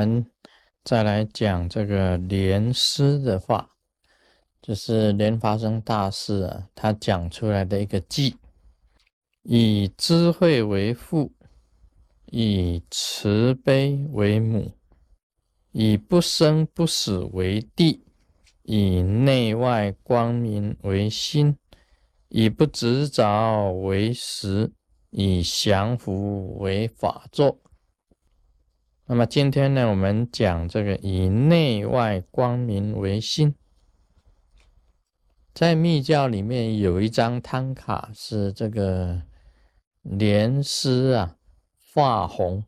我们再来讲这个莲师的话，就是莲发生大师啊，他讲出来的一个偈：以智慧为父，以慈悲为母，以不生不死为地，以内外光明为心，以不执着为实，以降伏为法座。那么今天呢，我们讲这个以内外光明为心，在密教里面有一张汤卡是这个莲师啊化红，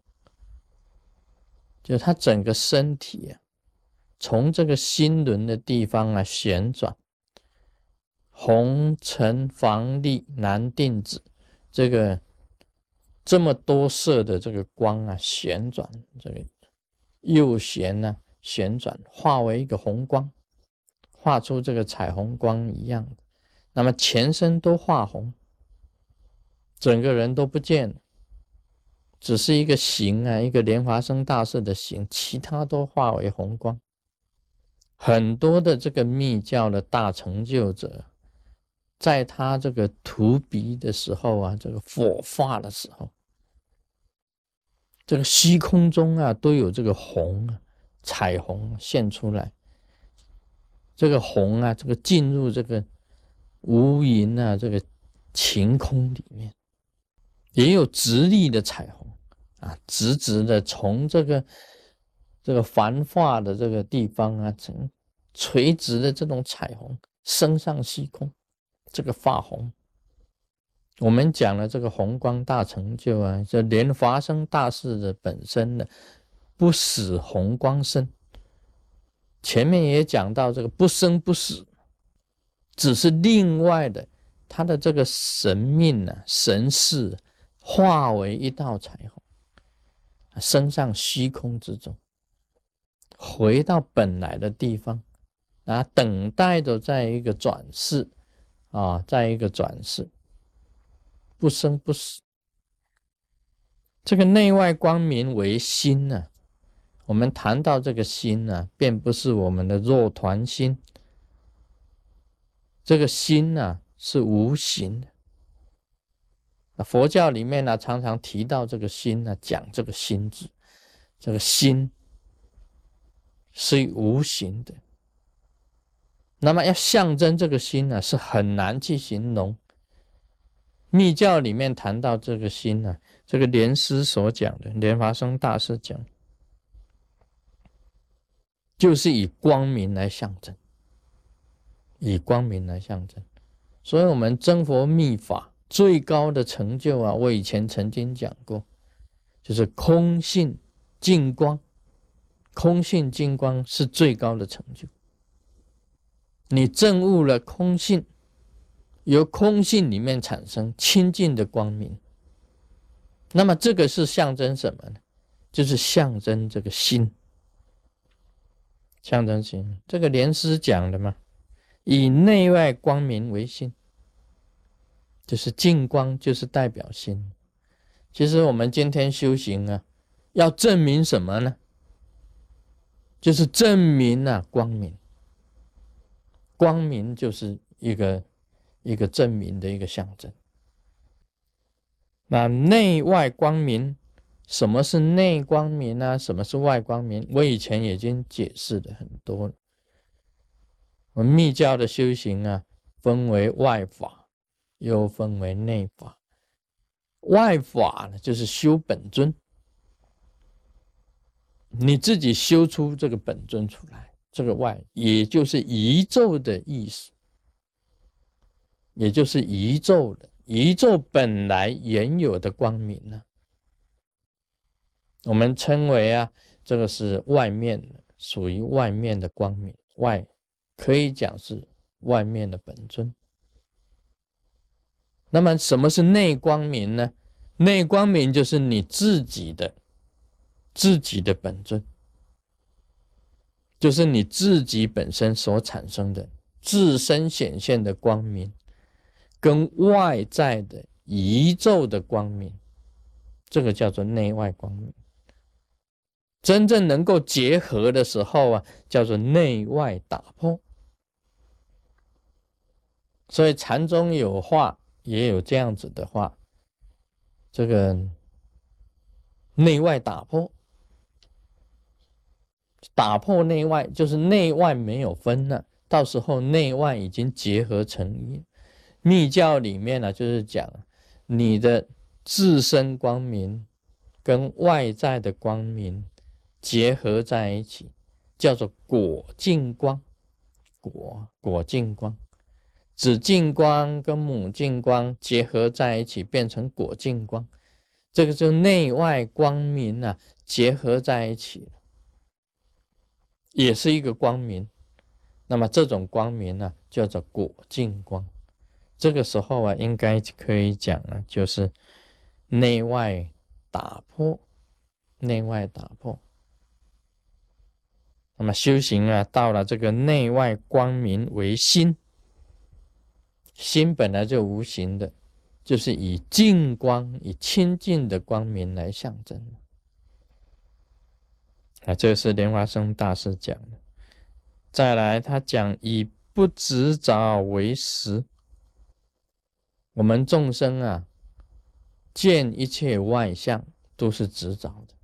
就他整个身体啊，从这个心轮的地方啊旋转，红橙黄绿蓝靛紫，这个。这么多色的这个光啊，旋转这个右旋呢，旋转化为一个红光，画出这个彩虹光一样的。那么全身都化红，整个人都不见了，只是一个形啊，一个莲华生大师的形，其他都化为红光。很多的这个密教的大成就者。在他这个涂鼻的时候啊，这个火化的时候，这个虚空中啊都有这个红，彩虹现出来。这个红啊，这个进入这个无垠啊，这个晴空里面，也有直立的彩虹啊，直直的从这个这个繁化的这个地方啊，成垂直的这种彩虹升上虚空。这个发红，我们讲了这个红光大成就啊，这莲华生大士的本身呢，不死红光生。前面也讲到这个不生不死，只是另外的他的这个神命呢，神势化为一道彩虹，升上虚空之中，回到本来的地方，啊，等待着在一个转世。啊，再一个转世，不生不死。这个内外光明为心呢？我们谈到这个心呢，并不是我们的肉团心。这个心呢，是无形的。那佛教里面呢，常常提到这个心呢，讲这个心字，这个心是无形的。那么要象征这个心呢，是很难去形容。密教里面谈到这个心呢，这个莲师所讲的，莲华生大师讲，就是以光明来象征，以光明来象征。所以，我们真佛密法最高的成就啊，我以前曾经讲过，就是空性净光，空性净光是最高的成就。你证悟了空性，由空性里面产生清净的光明。那么这个是象征什么呢？就是象征这个心，象征心。这个莲师讲的嘛，以内外光明为心，就是净光，就是代表心。其实我们今天修行啊，要证明什么呢？就是证明啊光明。光明就是一个一个证明的一个象征。那内外光明，什么是内光明啊？什么是外光明？我以前已经解释的很多了。我们密教的修行啊，分为外法，又分为内法。外法呢，就是修本尊，你自己修出这个本尊出来。这个外，也就是宇宙的意思，也就是宇宙的宇宙本来原有的光明呢。我们称为啊，这个是外面的，属于外面的光明，外可以讲是外面的本尊。那么什么是内光明呢？内光明就是你自己的自己的本尊。就是你自己本身所产生的自身显现的光明，跟外在的宇宙的光明，这个叫做内外光明。真正能够结合的时候啊，叫做内外打破。所以禅中有话，也有这样子的话，这个内外打破，打破内外就是内外没有分了，到时候内外已经结合成一。密教里面呢，就是讲你的自身光明跟外在的光明结合在一起，叫做果净光，果果净光。子净光跟母净光结合在一起，变成果净光，这个就内外光明啊结合在一起，也是一个光明。那么这种光明呢，叫做果净光。这个时候啊，应该可以讲啊，就是内外打破，内外打破。那么修行啊，到了这个内外光明为心。心本来就无形的，就是以净光、以清净的光明来象征。啊，这是莲花生大师讲的。再来，他讲以不执着为实。我们众生啊，见一切外相都是执着的。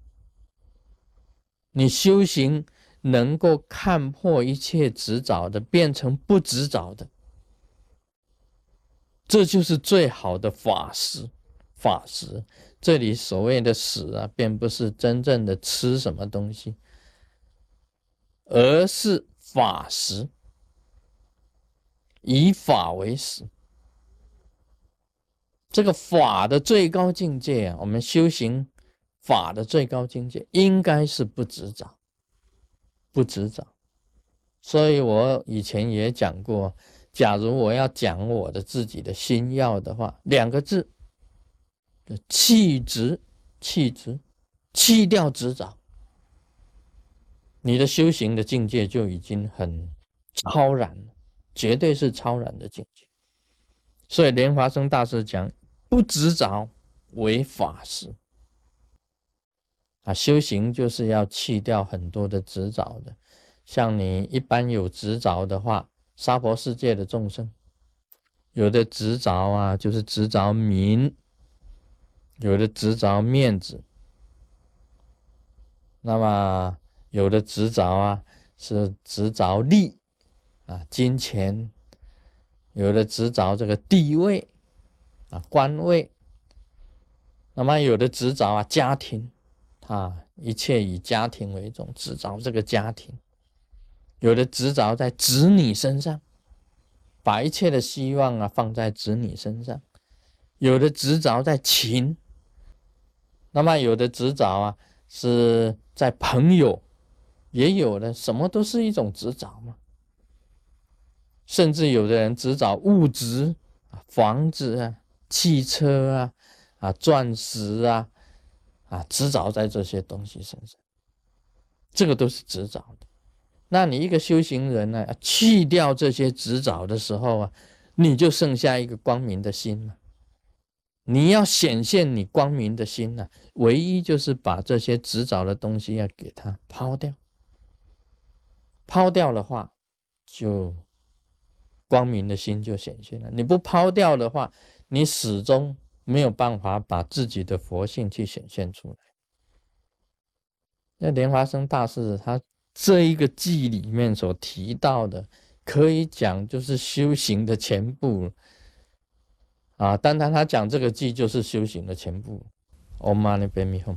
你修行能够看破一切执着的，变成不执着的。这就是最好的法食，法食。这里所谓的食啊，并不是真正的吃什么东西，而是法食，以法为食。这个法的最高境界啊，我们修行法的最高境界，应该是不执着，不执着。所以我以前也讲过。假如我要讲我的自己的心要的话，两个字，气直，气直，气掉执着，你的修行的境界就已经很超然了，绝对是超然的境界。所以莲华生大师讲，不执着为法师啊，修行就是要弃掉很多的执着的，像你一般有执着的话。娑婆世界的众生，有的执着啊，就是执着名；有的执着面子；那么有的执着啊，是执着利啊，金钱；有的执着这个地位啊，官位；那么有的执着啊，家庭啊，一切以家庭为重，执着这个家庭。有的执着在子女身上，把一切的希望啊放在子女身上；有的执着在情，那么有的执着啊是在朋友，也有的什么都是一种执着嘛。甚至有的人执着物质啊，房子啊、汽车啊、啊钻石啊，啊执着在这些东西身上，这个都是执着的。那你一个修行人呢，去掉这些执着的时候啊，你就剩下一个光明的心了。你要显现你光明的心呢，唯一就是把这些执着的东西要给它抛掉。抛掉的话，就光明的心就显现了。你不抛掉的话，你始终没有办法把自己的佛性去显现出来。那莲花生大师他。这一个记里面所提到的，可以讲就是修行的全部啊。单单他讲这个记，就是修行的全部。Om Mani Padme Hum。